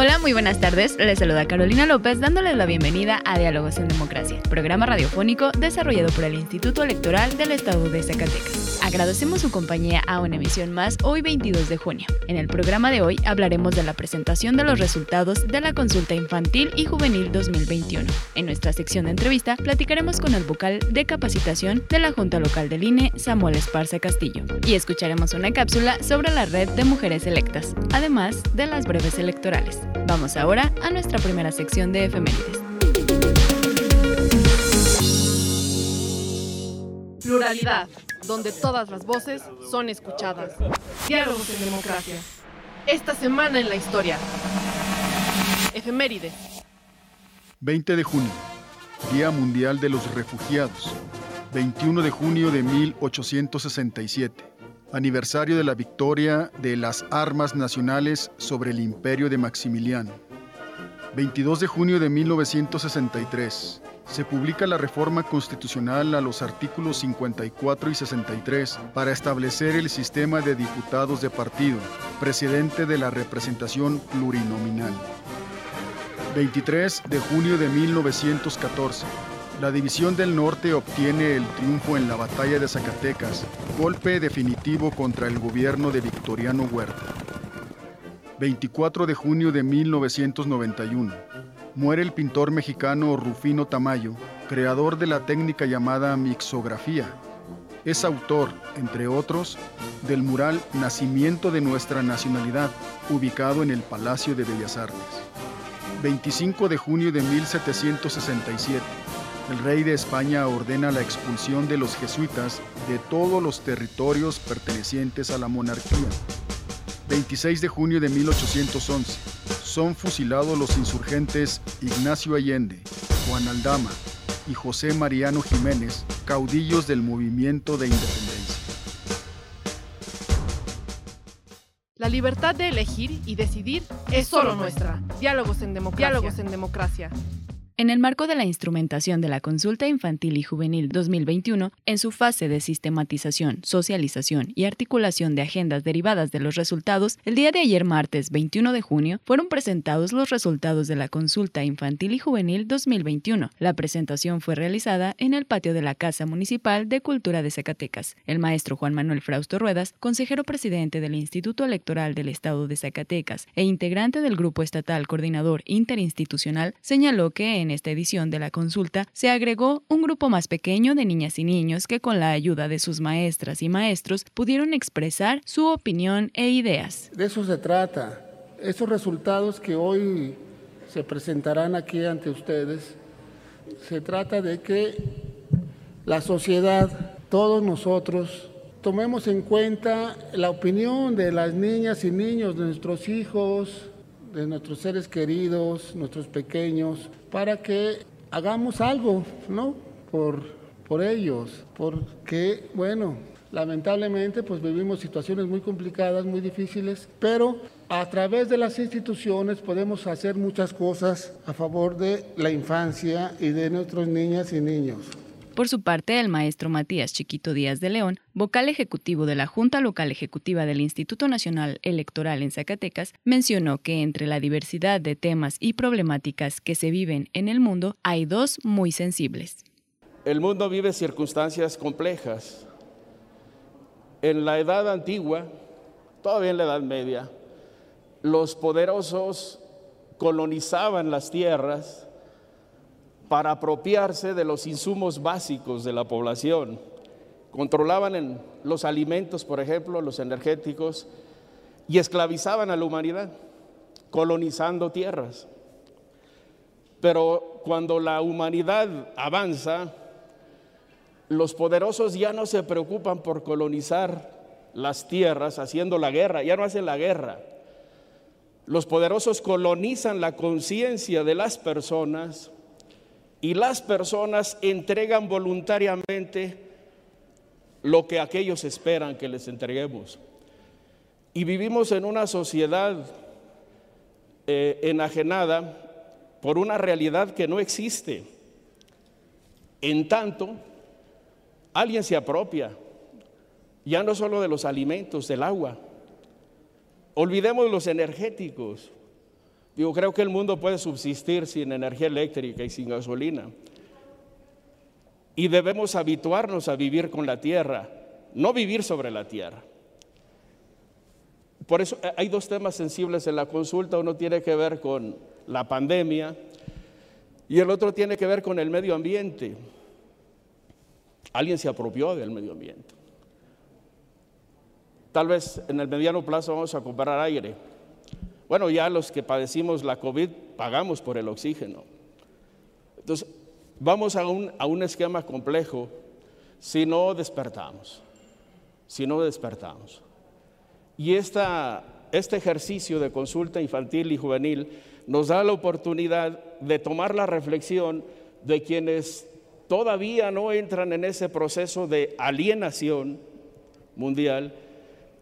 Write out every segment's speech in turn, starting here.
Hola, muy buenas tardes. Les saluda Carolina López dándoles la bienvenida a Diálogos en Democracia, programa radiofónico desarrollado por el Instituto Electoral del Estado de Zacatecas. Agradecemos su compañía a una emisión más hoy 22 de junio. En el programa de hoy hablaremos de la presentación de los resultados de la consulta infantil y juvenil 2021. En nuestra sección de entrevista platicaremos con el vocal de capacitación de la Junta Local del INE, Samuel Esparza Castillo, y escucharemos una cápsula sobre la red de mujeres electas, además de las breves electorales. Vamos ahora a nuestra primera sección de efemérides. Pluralidad, donde todas las voces son escuchadas. Diálogos en democracia. Esta semana en la historia. Efemérides. 20 de junio, Día Mundial de los Refugiados. 21 de junio de 1867, aniversario de la victoria de las armas nacionales sobre el imperio de Maximiliano. 22 de junio de 1963, se publica la reforma constitucional a los artículos 54 y 63 para establecer el sistema de diputados de partido, presidente de la representación plurinominal. 23 de junio de 1914. La División del Norte obtiene el triunfo en la batalla de Zacatecas, golpe definitivo contra el gobierno de Victoriano Huerta. 24 de junio de 1991 muere el pintor mexicano Rufino Tamayo, creador de la técnica llamada mixografía. Es autor, entre otros, del mural Nacimiento de nuestra nacionalidad, ubicado en el Palacio de Bellas Artes. 25 de junio de 1767. El rey de España ordena la expulsión de los jesuitas de todos los territorios pertenecientes a la monarquía. 26 de junio de 1811 son fusilados los insurgentes Ignacio Allende, Juan Aldama y José Mariano Jiménez, caudillos del movimiento de independencia. La libertad de elegir y decidir es solo nuestra. Diálogos en democracia. Diálogos en democracia. En el marco de la instrumentación de la Consulta Infantil y Juvenil 2021, en su fase de sistematización, socialización y articulación de agendas derivadas de los resultados, el día de ayer martes 21 de junio fueron presentados los resultados de la Consulta Infantil y Juvenil 2021. La presentación fue realizada en el patio de la Casa Municipal de Cultura de Zacatecas. El maestro Juan Manuel Frausto Ruedas, consejero presidente del Instituto Electoral del Estado de Zacatecas e integrante del Grupo Estatal Coordinador Interinstitucional, señaló que en en esta edición de la consulta se agregó un grupo más pequeño de niñas y niños que con la ayuda de sus maestras y maestros pudieron expresar su opinión e ideas. De eso se trata. Esos resultados que hoy se presentarán aquí ante ustedes, se trata de que la sociedad, todos nosotros, tomemos en cuenta la opinión de las niñas y niños, de nuestros hijos, de nuestros seres queridos, nuestros pequeños, para que hagamos algo, ¿no? Por, por ellos, porque, bueno, lamentablemente pues vivimos situaciones muy complicadas, muy difíciles, pero a través de las instituciones podemos hacer muchas cosas a favor de la infancia y de nuestras niñas y niños. Por su parte, el maestro Matías Chiquito Díaz de León, vocal ejecutivo de la Junta Local Ejecutiva del Instituto Nacional Electoral en Zacatecas, mencionó que entre la diversidad de temas y problemáticas que se viven en el mundo hay dos muy sensibles. El mundo vive circunstancias complejas. En la edad antigua, todavía en la edad media, los poderosos colonizaban las tierras para apropiarse de los insumos básicos de la población. Controlaban los alimentos, por ejemplo, los energéticos, y esclavizaban a la humanidad, colonizando tierras. Pero cuando la humanidad avanza, los poderosos ya no se preocupan por colonizar las tierras haciendo la guerra, ya no hacen la guerra. Los poderosos colonizan la conciencia de las personas y las personas entregan voluntariamente lo que aquellos esperan que les entreguemos. Y vivimos en una sociedad eh, enajenada por una realidad que no existe. En tanto, alguien se apropia, ya no solo de los alimentos, del agua. Olvidemos los energéticos. Digo, creo que el mundo puede subsistir sin energía eléctrica y sin gasolina. Y debemos habituarnos a vivir con la tierra, no vivir sobre la tierra. Por eso eh, hay dos temas sensibles en la consulta. Uno tiene que ver con la pandemia y el otro tiene que ver con el medio ambiente. Alguien se apropió del medio ambiente. Tal vez en el mediano plazo vamos a comprar aire. Bueno, ya los que padecimos la COVID pagamos por el oxígeno. Entonces, vamos a un, a un esquema complejo si no despertamos, si no despertamos. Y esta, este ejercicio de consulta infantil y juvenil nos da la oportunidad de tomar la reflexión de quienes todavía no entran en ese proceso de alienación mundial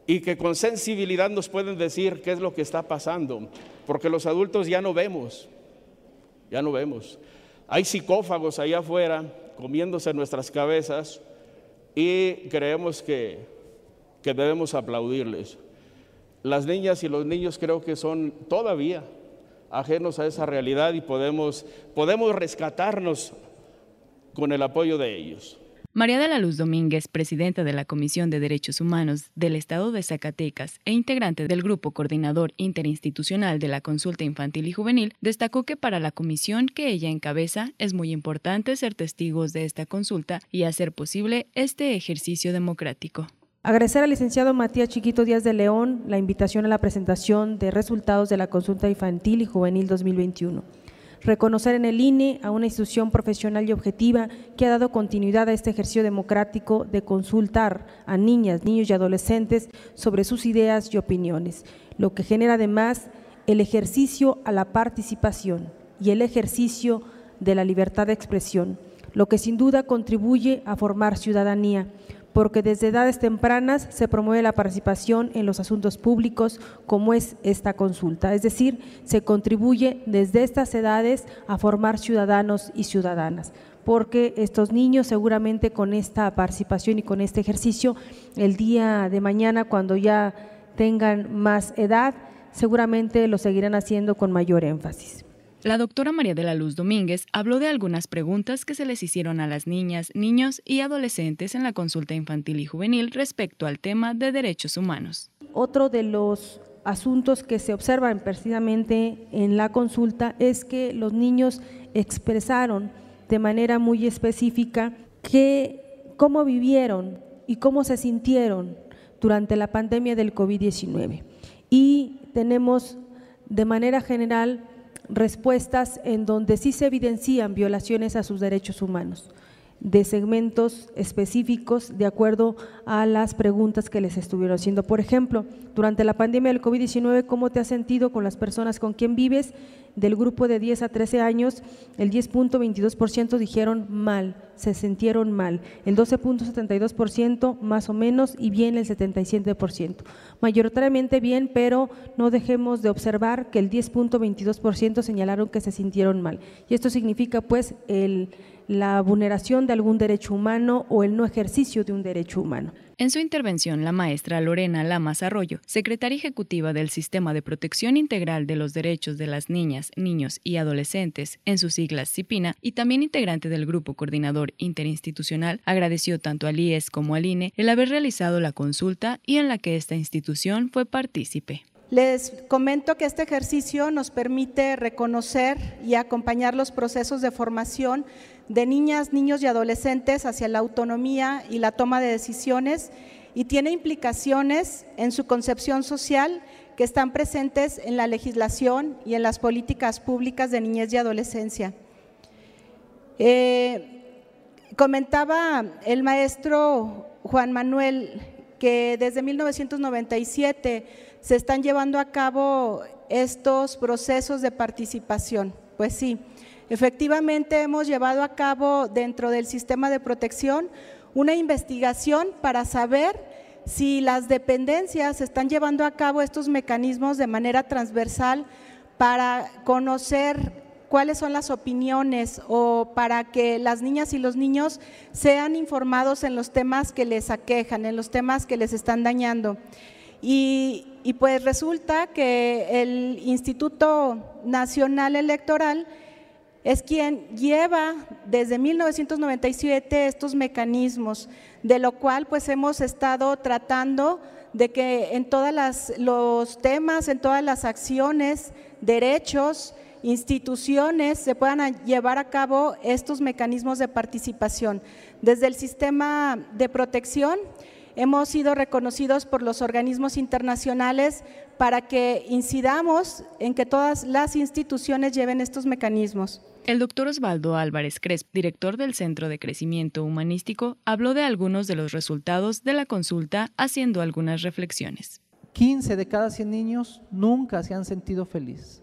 y que con sensibilidad nos pueden decir qué es lo que está pasando, porque los adultos ya no vemos, ya no vemos. Hay psicófagos allá afuera comiéndose nuestras cabezas y creemos que, que debemos aplaudirles. Las niñas y los niños creo que son todavía ajenos a esa realidad y podemos, podemos rescatarnos con el apoyo de ellos. María de la Luz Domínguez, presidenta de la Comisión de Derechos Humanos del Estado de Zacatecas e integrante del Grupo Coordinador Interinstitucional de la Consulta Infantil y Juvenil, destacó que para la comisión que ella encabeza es muy importante ser testigos de esta consulta y hacer posible este ejercicio democrático. Agradecer al licenciado Matías Chiquito Díaz de León la invitación a la presentación de resultados de la Consulta Infantil y Juvenil 2021 reconocer en el INE a una institución profesional y objetiva que ha dado continuidad a este ejercicio democrático de consultar a niñas, niños y adolescentes sobre sus ideas y opiniones, lo que genera además el ejercicio a la participación y el ejercicio de la libertad de expresión, lo que sin duda contribuye a formar ciudadanía porque desde edades tempranas se promueve la participación en los asuntos públicos como es esta consulta. Es decir, se contribuye desde estas edades a formar ciudadanos y ciudadanas porque estos niños seguramente con esta participación y con este ejercicio, el día de mañana cuando ya tengan más edad, seguramente lo seguirán haciendo con mayor énfasis. La doctora María de la Luz Domínguez habló de algunas preguntas que se les hicieron a las niñas, niños y adolescentes en la consulta infantil y juvenil respecto al tema de derechos humanos. Otro de los asuntos que se observan precisamente en la consulta es que los niños expresaron de manera muy específica que cómo vivieron y cómo se sintieron durante la pandemia del COVID-19. Y tenemos de manera general respuestas en donde sí se evidencian violaciones a sus derechos humanos de segmentos específicos de acuerdo a las preguntas que les estuvieron haciendo. Por ejemplo, durante la pandemia del COVID-19, ¿cómo te has sentido con las personas con quien vives? Del grupo de 10 a 13 años, el 10.22% dijeron mal, se sintieron mal, el 12.72% más o menos y bien el 77%. Mayoritariamente bien, pero no dejemos de observar que el 10.22% señalaron que se sintieron mal. Y esto significa pues la vulneración de algún derecho humano o el no ejercicio de un derecho humano. En su intervención, la maestra Lorena Lamas Arroyo, secretaria ejecutiva del Sistema de Protección Integral de los Derechos de las Niñas, Niños y Adolescentes, en sus siglas CIPINA, y también integrante del Grupo Coordinador Interinstitucional, agradeció tanto al IES como al INE el haber realizado la consulta y en la que esta institución fue partícipe. Les comento que este ejercicio nos permite reconocer y acompañar los procesos de formación de niñas, niños y adolescentes hacia la autonomía y la toma de decisiones y tiene implicaciones en su concepción social que están presentes en la legislación y en las políticas públicas de niñez y adolescencia. Eh, comentaba el maestro Juan Manuel que desde 1997 se están llevando a cabo estos procesos de participación. Pues sí, efectivamente hemos llevado a cabo dentro del sistema de protección una investigación para saber si las dependencias están llevando a cabo estos mecanismos de manera transversal para conocer cuáles son las opiniones o para que las niñas y los niños sean informados en los temas que les aquejan, en los temas que les están dañando. Y, pues resulta que el Instituto Nacional Electoral es quien lleva desde 1997 estos mecanismos, de lo cual pues hemos estado tratando de que en todos los temas, en todas las acciones, derechos, instituciones se puedan llevar a cabo estos mecanismos de participación. Desde el sistema de protección hemos sido reconocidos por los organismos internacionales para que incidamos en que todas las instituciones lleven estos mecanismos. El doctor Osvaldo Álvarez Cresp, director del Centro de Crecimiento Humanístico, habló de algunos de los resultados de la consulta haciendo algunas reflexiones. 15 de cada 100 niños nunca se han sentido felices.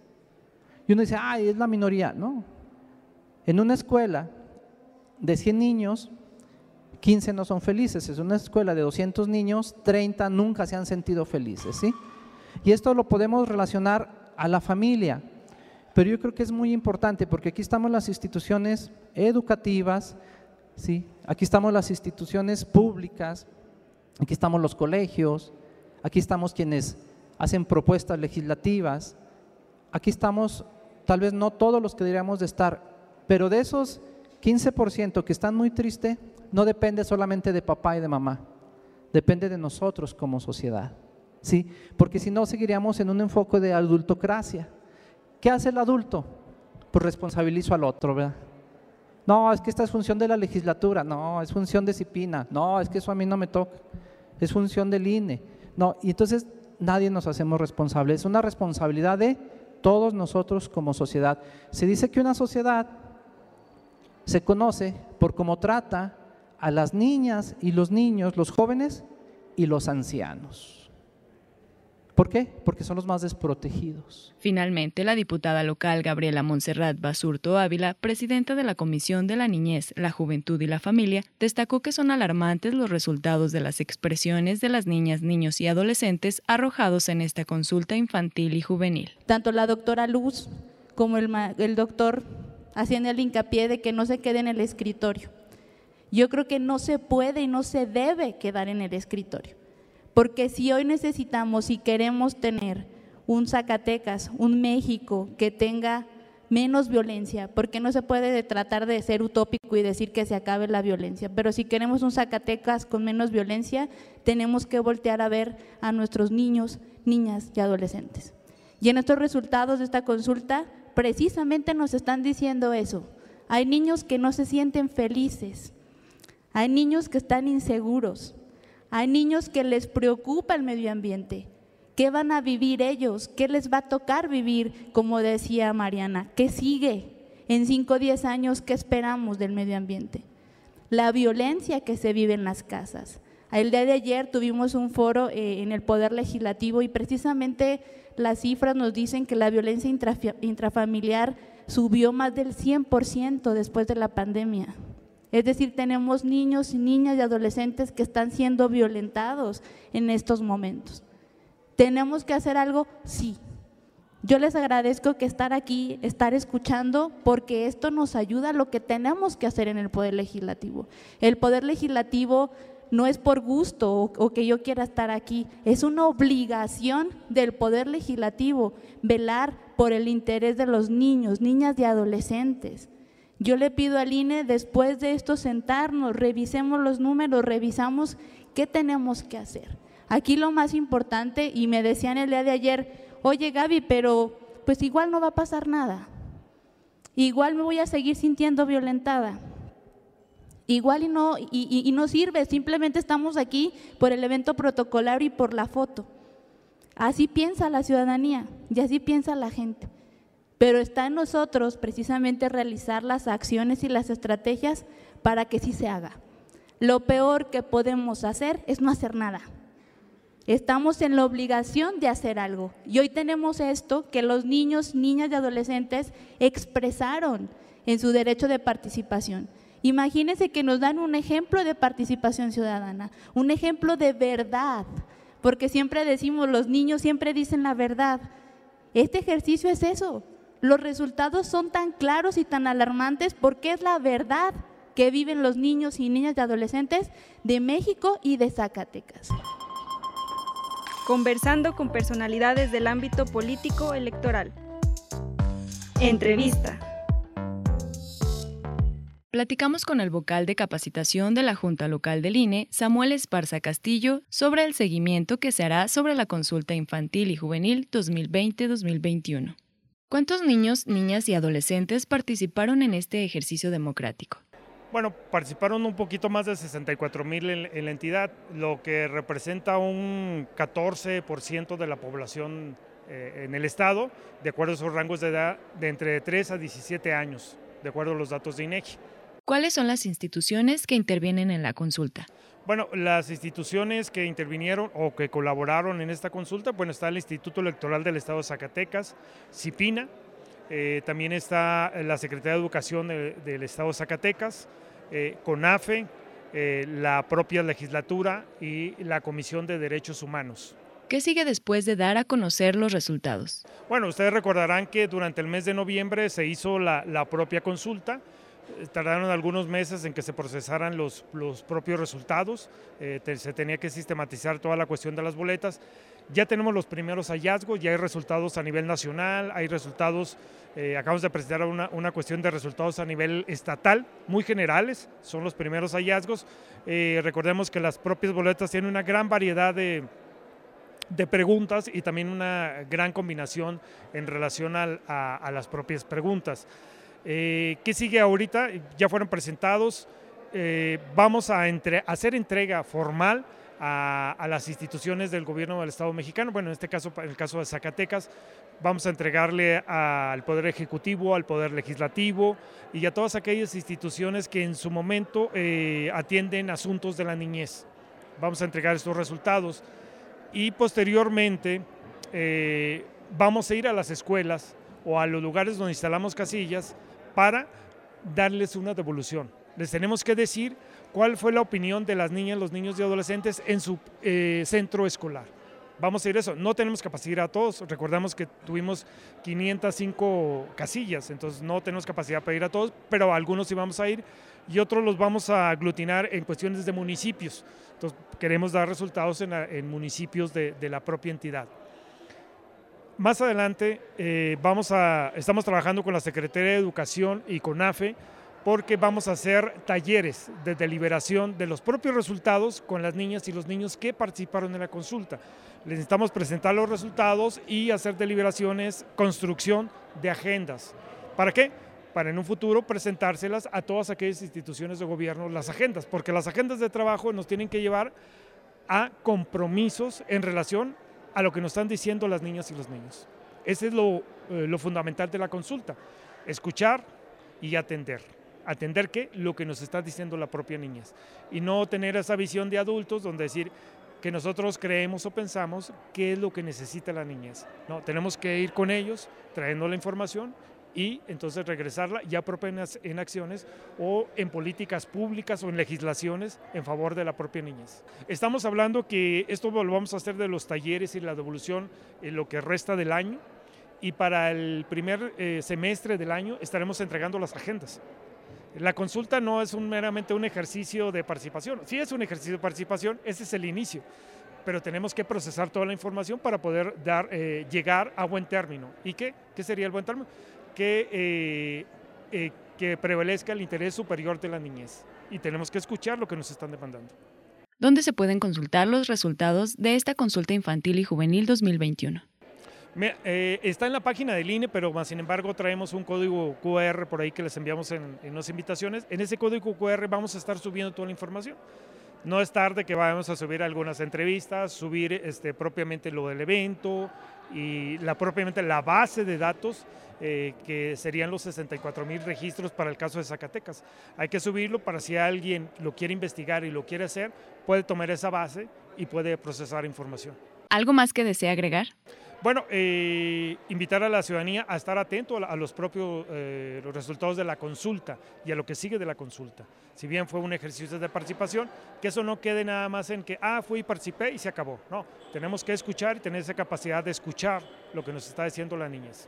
Y uno dice, ay, es la minoría. No. En una escuela de 100 niños, 15 no son felices. Es una escuela de 200 niños, 30 nunca se han sentido felices. ¿sí? Y esto lo podemos relacionar a la familia. Pero yo creo que es muy importante porque aquí estamos las instituciones educativas, ¿sí? aquí estamos las instituciones públicas, aquí estamos los colegios, aquí estamos quienes hacen propuestas legislativas, aquí estamos tal vez no todos los que deberíamos de estar, pero de esos 15% que están muy tristes, no depende solamente de papá y de mamá, depende de nosotros como sociedad, ¿sí? Porque si no seguiríamos en un enfoque de adultocracia. ¿Qué hace el adulto? Pues responsabilizo al otro, ¿verdad? No, es que esta es función de la legislatura, no, es función de CIPINA, no, es que eso a mí no me toca, es función del INE. No, y entonces nadie nos hacemos responsables, es una responsabilidad de todos nosotros como sociedad. Se dice que una sociedad se conoce por cómo trata a las niñas y los niños, los jóvenes y los ancianos. ¿Por qué? Porque son los más desprotegidos. Finalmente, la diputada local Gabriela Montserrat Basurto Ávila, presidenta de la Comisión de la Niñez, la Juventud y la Familia, destacó que son alarmantes los resultados de las expresiones de las niñas, niños y adolescentes arrojados en esta consulta infantil y juvenil. Tanto la doctora Luz como el, el doctor hacían el hincapié de que no se quede en el escritorio. Yo creo que no se puede y no se debe quedar en el escritorio porque si hoy necesitamos y queremos tener un Zacatecas, un México que tenga menos violencia, porque no se puede tratar de ser utópico y decir que se acabe la violencia, pero si queremos un Zacatecas con menos violencia, tenemos que voltear a ver a nuestros niños, niñas y adolescentes. Y en estos resultados de esta consulta, precisamente nos están diciendo eso. Hay niños que no se sienten felices, hay niños que están inseguros, hay niños que les preocupa el medio ambiente. ¿Qué van a vivir ellos? ¿Qué les va a tocar vivir? Como decía Mariana, ¿qué sigue? En 5 o 10 años, ¿qué esperamos del medio ambiente? La violencia que se vive en las casas. El día de ayer tuvimos un foro eh, en el Poder Legislativo y precisamente las cifras nos dicen que la violencia intrafamiliar subió más del 100% después de la pandemia. Es decir, tenemos niños y niñas y adolescentes que están siendo violentados en estos momentos. ¿Tenemos que hacer algo? Sí. Yo les agradezco que estar aquí, estar escuchando, porque esto nos ayuda a lo que tenemos que hacer en el Poder Legislativo. El Poder Legislativo no es por gusto o, o, que yo quiera estar aquí, es una obligación del Poder Legislativo velar por el interés de los niños, niñas y adolescentes. Yo le pido al INE después de esto sentarnos, revisemos los números, revisamos qué tenemos que hacer. Aquí lo más importante, y me decían el día de ayer, oye Gaby, pero pues igual no va a pasar nada. Igual me voy a seguir sintiendo violentada. igual y no, y, no sirve, simplemente estamos aquí por el evento protocolario y por la foto. Así piensa la ciudadanía y así piensa la gente. Pero está en nosotros precisamente realizar las acciones y las estrategias para que sí se haga. Lo peor que podemos hacer es no hacer nada. Estamos en la obligación de hacer algo. Y hoy tenemos esto que los niños, niñas y adolescentes expresaron en su derecho de participación. Imagínense que nos dan un ejemplo de participación ciudadana, un ejemplo de verdad, porque siempre decimos, los niños siempre dicen la verdad. Este ejercicio es eso. Los resultados son tan claros y tan alarmantes porque es la verdad que viven los niños y niñas y adolescentes de México y de Zacatecas conversando con personalidades del ámbito político electoral. Entrevista. Platicamos con el vocal de capacitación de la Junta Local del INE, Samuel Esparza Castillo, sobre el seguimiento que se hará sobre la consulta infantil y juvenil 2020-2021. ¿Cuántos niños, niñas y adolescentes participaron en este ejercicio democrático? Bueno, participaron un poquito más de 64 mil en, la entidad, lo que representa un 14% de la población eh, en el estado, de acuerdo a esos rangos de edad de entre 3 a 17 años, de acuerdo a los datos de INEGI. ¿Cuáles son las instituciones que intervienen en la consulta? Bueno, las instituciones que intervinieron o que colaboraron en esta consulta, bueno, está el Instituto Electoral del Estado de Zacatecas, CIPINA, eh, también está la Secretaría de Educación del Estado de Zacatecas, eh, CONAFE, eh, la propia legislatura y la Comisión de Derechos Humanos. ¿Qué sigue después de dar a conocer los resultados? Bueno, ustedes recordarán que durante el mes de noviembre se hizo la, propia consulta. Eh, tardaron algunos meses en que se procesaran los, los propios resultados. se tenía que sistematizar toda la cuestión de las boletas. Ya tenemos los primeros hallazgos, ya hay resultados a nivel nacional, hay resultados, eh, acabamos de presentar una, una, cuestión de resultados a nivel estatal, muy generales, son los primeros hallazgos. Eh, recordemos que las propias boletas tienen una gran variedad de, de preguntas y también una gran combinación en relación a, las propias preguntas. Eh, ¿Qué sigue ahorita? Ya fueron presentados. vamos a hacer entrega formal a, las instituciones del gobierno del Estado mexicano, bueno, en este caso, en el caso de Zacatecas, vamos a entregarle al Poder Ejecutivo, al Poder Legislativo y a todas aquellas instituciones que en su momento eh, atienden asuntos de la niñez. Vamos a entregar estos resultados y posteriormente eh, vamos a ir a las escuelas o a los lugares donde instalamos casillas para darles una devolución. Les tenemos que decir cuál fue la opinión de las niñas, los niños y adolescentes en su eh, centro escolar. Vamos a ir a eso. No tenemos capacidad a todos. Recordamos que tuvimos 505 casillas, entonces no tenemos capacidad para ir a todos, pero a algunos sí vamos a ir y otros los vamos a aglutinar en cuestiones de municipios. Entonces queremos dar resultados en, municipios de, la propia entidad. Más adelante eh, vamos a, estamos trabajando con la Secretaría de Educación y con AFE porque vamos a hacer talleres de deliberación de los propios resultados con las niñas y los niños que participaron en la consulta. Necesitamos presentar los resultados y hacer deliberaciones, construcción de agendas. ¿Para qué? Para en un futuro presentárselas a todas aquellas instituciones de gobierno, las agendas, porque las agendas de trabajo nos tienen que llevar a compromisos en relación a lo que nos están diciendo las niñas y los niños. Ese es lo, eh, lo fundamental de la consulta, escuchar y atender atender qué? Lo que nos está diciendo la propia niñez. Y no tener esa visión de adultos donde decir que nosotros creemos o pensamos qué es lo que necesita la niñez. No, tenemos que ir con ellos trayendo la información y entonces regresarla ya propia en acciones o en políticas públicas o en legislaciones en favor de la propia niñez. Estamos hablando que esto lo vamos a hacer de los talleres y la devolución en lo que resta del año y para el primer eh, semestre del año estaremos entregando las agendas. La consulta no es meramente un ejercicio de participación. Sí es un ejercicio de participación, ese es el inicio, pero tenemos que procesar toda la información para poder dar, eh, llegar a buen término. ¿Y qué? ¿Qué sería el buen término? Que, eh, eh, que prevalezca el interés superior de la niñez. Y tenemos que escuchar lo que nos están demandando. ¿Dónde se pueden consultar los resultados de esta consulta infantil y juvenil 2021? Eh, está en la página del INE, pero más sin embargo traemos un código QR por ahí que les enviamos en, en las invitaciones. En ese código QR vamos a estar subiendo toda la información. No es tarde que vayamos a subir algunas entrevistas, subir este, propiamente lo del evento y la, propiamente la base de datos eh, que serían los 64 mil registros para el caso de Zacatecas. Hay que subirlo para si alguien lo quiere investigar y lo quiere hacer, puede tomar esa base y puede procesar información. ¿Algo más que desea agregar? Bueno, eh, invitar a la ciudadanía a estar atento a, los propios eh, los resultados de la consulta y a lo que sigue de la consulta. Si bien fue un ejercicio de participación, que eso no quede nada más en que, ah, fui y participé y se acabó. No, tenemos que escuchar y tener esa capacidad de escuchar lo que nos está diciendo la niñez.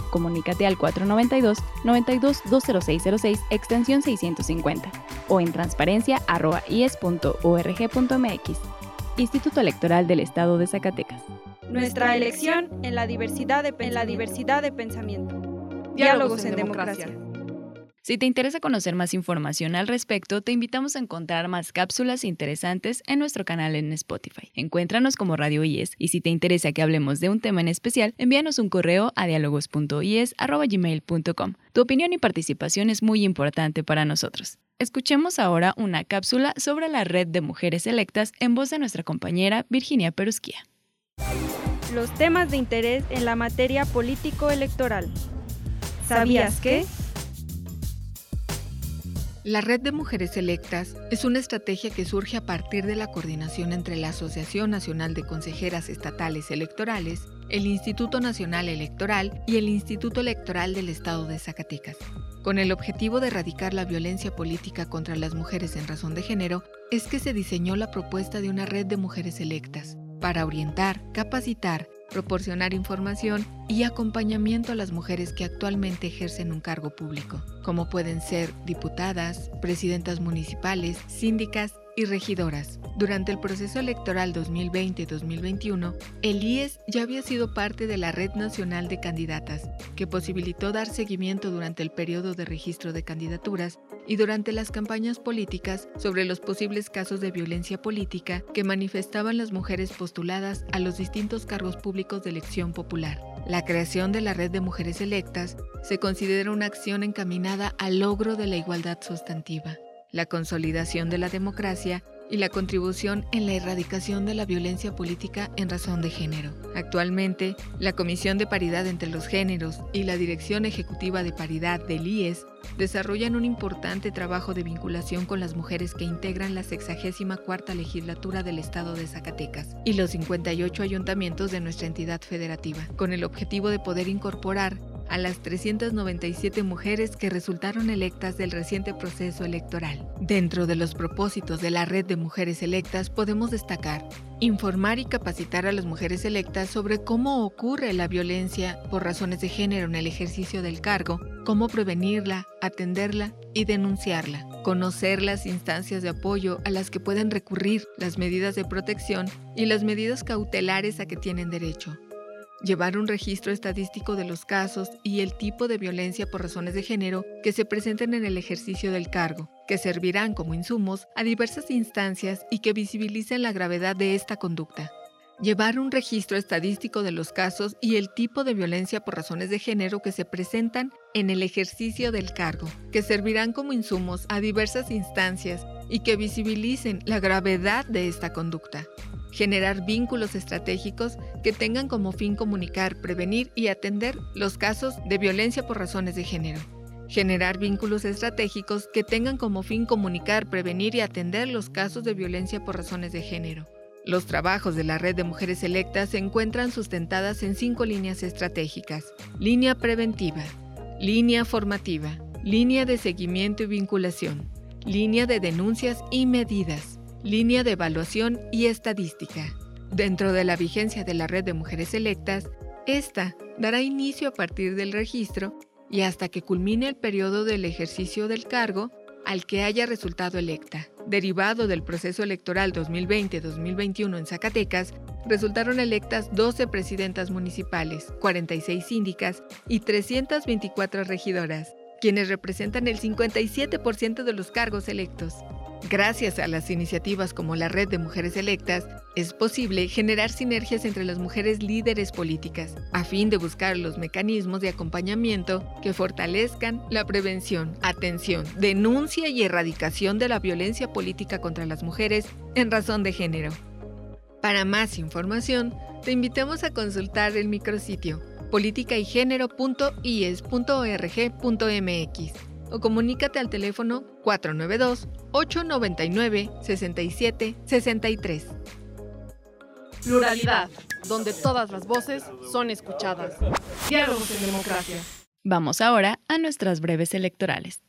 Comunícate al 492-92-20606, extensión 650, o en transparencia.ies.org.mx. Instituto Electoral del Estado de Zacatecas. Nuestra elección en la diversidad de, en la diversidad de pensamiento. Diálogos en democracia. Si te interesa conocer más información al respecto, te invitamos a encontrar más cápsulas interesantes en nuestro canal en Spotify. Encuéntranos como Radio IES y si te interesa que hablemos de un tema en especial, envíanos un correo a dialogos.ies.gmail.com. Tu opinión y participación es muy importante para nosotros. Escuchemos ahora una cápsula sobre la red de mujeres electas en voz de nuestra compañera Virginia Perusquía. Los temas de interés en la materia político-electoral. ¿Sabías que? La Red de Mujeres Electas es una estrategia que surge a partir de la coordinación entre la Asociación Nacional de Consejeras Estatales Electorales, el Instituto Nacional Electoral y el Instituto Electoral del Estado de Zacatecas, con el objetivo de erradicar la violencia política contra las mujeres en razón de género, es que se diseñó la propuesta de una red de mujeres electas, para orientar, capacitar, proporcionar información y acompañamiento a las mujeres que actualmente ejercen un cargo público, como pueden ser diputadas, presidentas municipales, síndicas y regidoras. Durante el proceso electoral 2020-2021, el IES ya había sido parte de la Red Nacional de Candidatas, que posibilitó dar seguimiento durante el periodo de registro de candidaturas y durante las campañas políticas sobre los posibles casos de violencia política que manifestaban las mujeres postuladas a los distintos cargos públicos de elección popular. La creación de la red de mujeres electas se considera una acción encaminada al logro de la igualdad sustantiva la consolidación de la democracia y la contribución en la erradicación de la violencia política en razón de género. Actualmente, la Comisión de Paridad entre los Géneros y la Dirección Ejecutiva de Paridad del IES desarrollan un importante trabajo de vinculación con las mujeres que integran la 64 legislatura del Estado de Zacatecas y los 58 ayuntamientos de nuestra entidad federativa, con el objetivo de poder incorporar a las 397 mujeres que resultaron electas del reciente proceso electoral. Dentro de los propósitos de la red de mujeres electas podemos destacar informar y capacitar a las mujeres electas sobre cómo ocurre la violencia por razones de género en el ejercicio del cargo, cómo prevenirla, atenderla y denunciarla, conocer las instancias de apoyo a las que pueden recurrir, las medidas de protección y las medidas cautelares a que tienen derecho llevar un registro estadístico de los casos y el tipo de violencia por razones de género que se presenten en el ejercicio del cargo, que servirán como insumos a diversas instancias y que visibilicen la gravedad de esta conducta. Llevar un registro estadístico de los casos y el tipo de violencia por razones de género que se presentan en el ejercicio del cargo, que servirán como insumos a diversas instancias y que visibilicen la gravedad de esta conducta generar vínculos estratégicos que tengan como fin comunicar, prevenir y atender los casos de violencia por razones de género. Generar vínculos estratégicos que tengan como fin comunicar, prevenir y atender los casos de violencia por razones de género. Los trabajos de la red de mujeres electas se encuentran sustentadas en cinco líneas estratégicas. Línea preventiva, línea formativa, línea de seguimiento y vinculación, línea de denuncias y medidas, línea de evaluación y estadística. Dentro de la vigencia de la red de mujeres electas, esta dará inicio a partir del registro y hasta que culmine el periodo del ejercicio del cargo al que haya resultado electa. Derivado del proceso electoral 2020-2021 en Zacatecas, resultaron electas 12 presidentas municipales, 46 síndicas y 324 regidoras, quienes representan el 57% de los cargos electos. Gracias a las iniciativas como la Red de Mujeres Electas, es posible generar sinergias entre las mujeres líderes políticas, a fin de buscar los mecanismos de acompañamiento que fortalezcan la prevención, atención, denuncia y erradicación de la violencia política contra las mujeres en razón de género. Para más información, te invitamos a consultar el micrositio politicaygenero.ies.org.mx o comunícate al teléfono 492-899-6763. Pluralidad, donde todas las voces son escuchadas. Diálogos en democracia. Vamos ahora a nuestras breves electorales.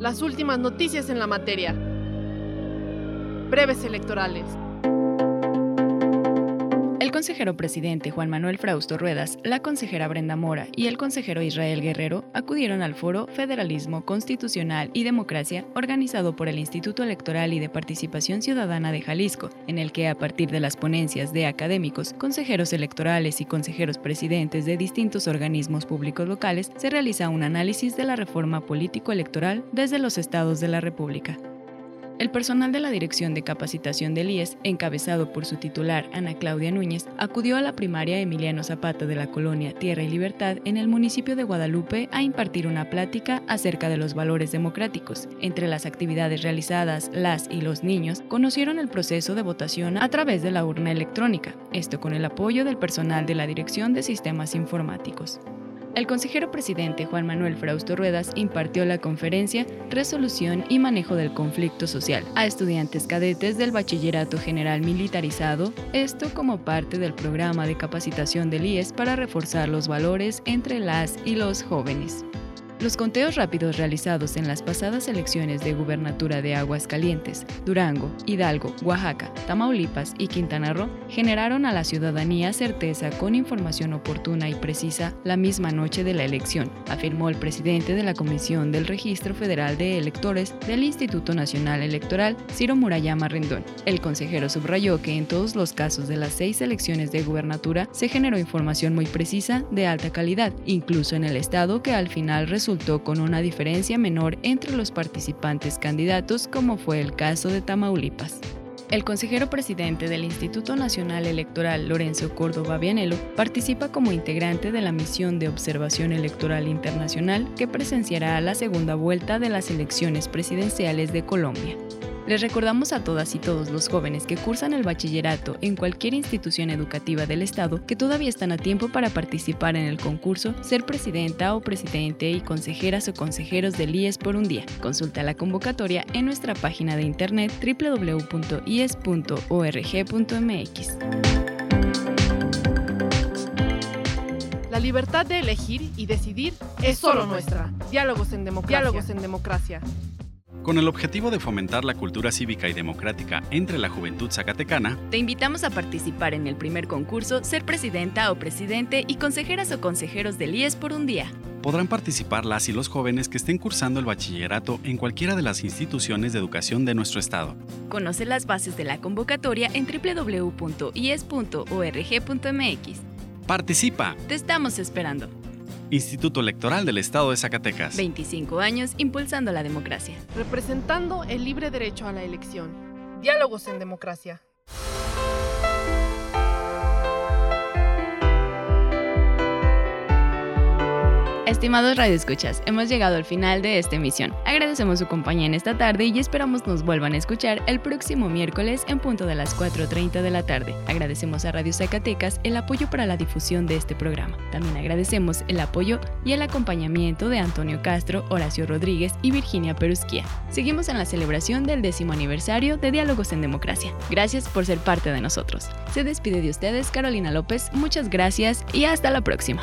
Las últimas noticias en la materia. Breves electorales. El consejero presidente Juan Manuel Frausto Ruedas, la consejera Brenda Mora y el consejero Israel Guerrero acudieron al foro Federalismo Constitucional y Democracia organizado por el Instituto Electoral y de Participación Ciudadana de Jalisco, en el que a partir de las ponencias de académicos, consejeros electorales y consejeros presidentes de distintos organismos públicos locales, se realiza un análisis de la reforma político-electoral desde los estados de la República. El personal de la Dirección de Capacitación del IES, encabezado por su titular Ana Claudia Núñez, acudió a la primaria Emiliano Zapata de la colonia Tierra y Libertad en el municipio de Guadalupe a impartir una plática acerca de los valores democráticos. Entre las actividades realizadas, las y los niños conocieron el proceso de votación a través de la urna electrónica, esto con el apoyo del personal de la Dirección de Sistemas Informáticos. El consejero presidente Juan Manuel Frausto Ruedas impartió la conferencia Resolución y Manejo del Conflicto Social a estudiantes cadetes del Bachillerato General Militarizado, esto como parte del programa de capacitación del IES para reforzar los valores entre las y los jóvenes. Los conteos rápidos realizados en las pasadas elecciones de gubernatura de Aguascalientes, Durango, Hidalgo, Oaxaca, Tamaulipas y Quintana Roo generaron a la ciudadanía certeza con información oportuna y precisa la misma noche de la elección, afirmó el presidente de la Comisión del Registro Federal de Electores del Instituto Nacional Electoral, Ciro Murayama Rendón. El consejero subrayó que en todos los casos de las seis elecciones de gubernatura se generó información muy precisa de alta calidad, incluso en el estado que al final resultó resultó con una diferencia menor entre los participantes candidatos como fue el caso de Tamaulipas. El consejero presidente del Instituto Nacional Electoral, Lorenzo Córdoba Vianelo, participa como integrante de la misión de observación electoral internacional que presenciará la segunda vuelta de las elecciones presidenciales de Colombia. Les recordamos a todas y todos los jóvenes que cursan el bachillerato en cualquier institución educativa del Estado que todavía están a tiempo para participar en el concurso Ser Presidenta o Presidente y consejeras o consejeros del IES por un día. Consulta la convocatoria en nuestra página de internet www.ies.org.mx. La libertad de elegir y decidir es solo nuestra. Diálogos en democracia. Diálogos en democracia. Con el objetivo de fomentar la cultura cívica y democrática entre la juventud zacatecana, te invitamos a participar en el primer concurso Ser Presidenta o Presidente y consejeras o consejeros del IES por un día. Podrán participar las y los jóvenes que estén cursando el bachillerato en cualquiera de las instituciones de educación de nuestro estado. Conoce las bases de la convocatoria en www.ies.org.mx. ¡Participa! Te estamos esperando. Instituto Electoral del Estado de Zacatecas. 25 años impulsando la democracia. Representando el libre derecho a la elección. Diálogos en democracia. Estimados radioescuchas, hemos llegado al final de esta emisión. Agradecemos su compañía en esta tarde y esperamos nos vuelvan a escuchar el próximo miércoles en punto de las 4.30 de la tarde. Agradecemos a Radio Zacatecas el apoyo para la difusión de este programa. También agradecemos el apoyo y el acompañamiento de Antonio Castro, Horacio Rodríguez y Virginia Perusquía. Seguimos en la celebración del décimo aniversario de Diálogos en Democracia. Gracias por ser parte de nosotros. Se despide de ustedes Carolina López, muchas gracias y hasta la próxima.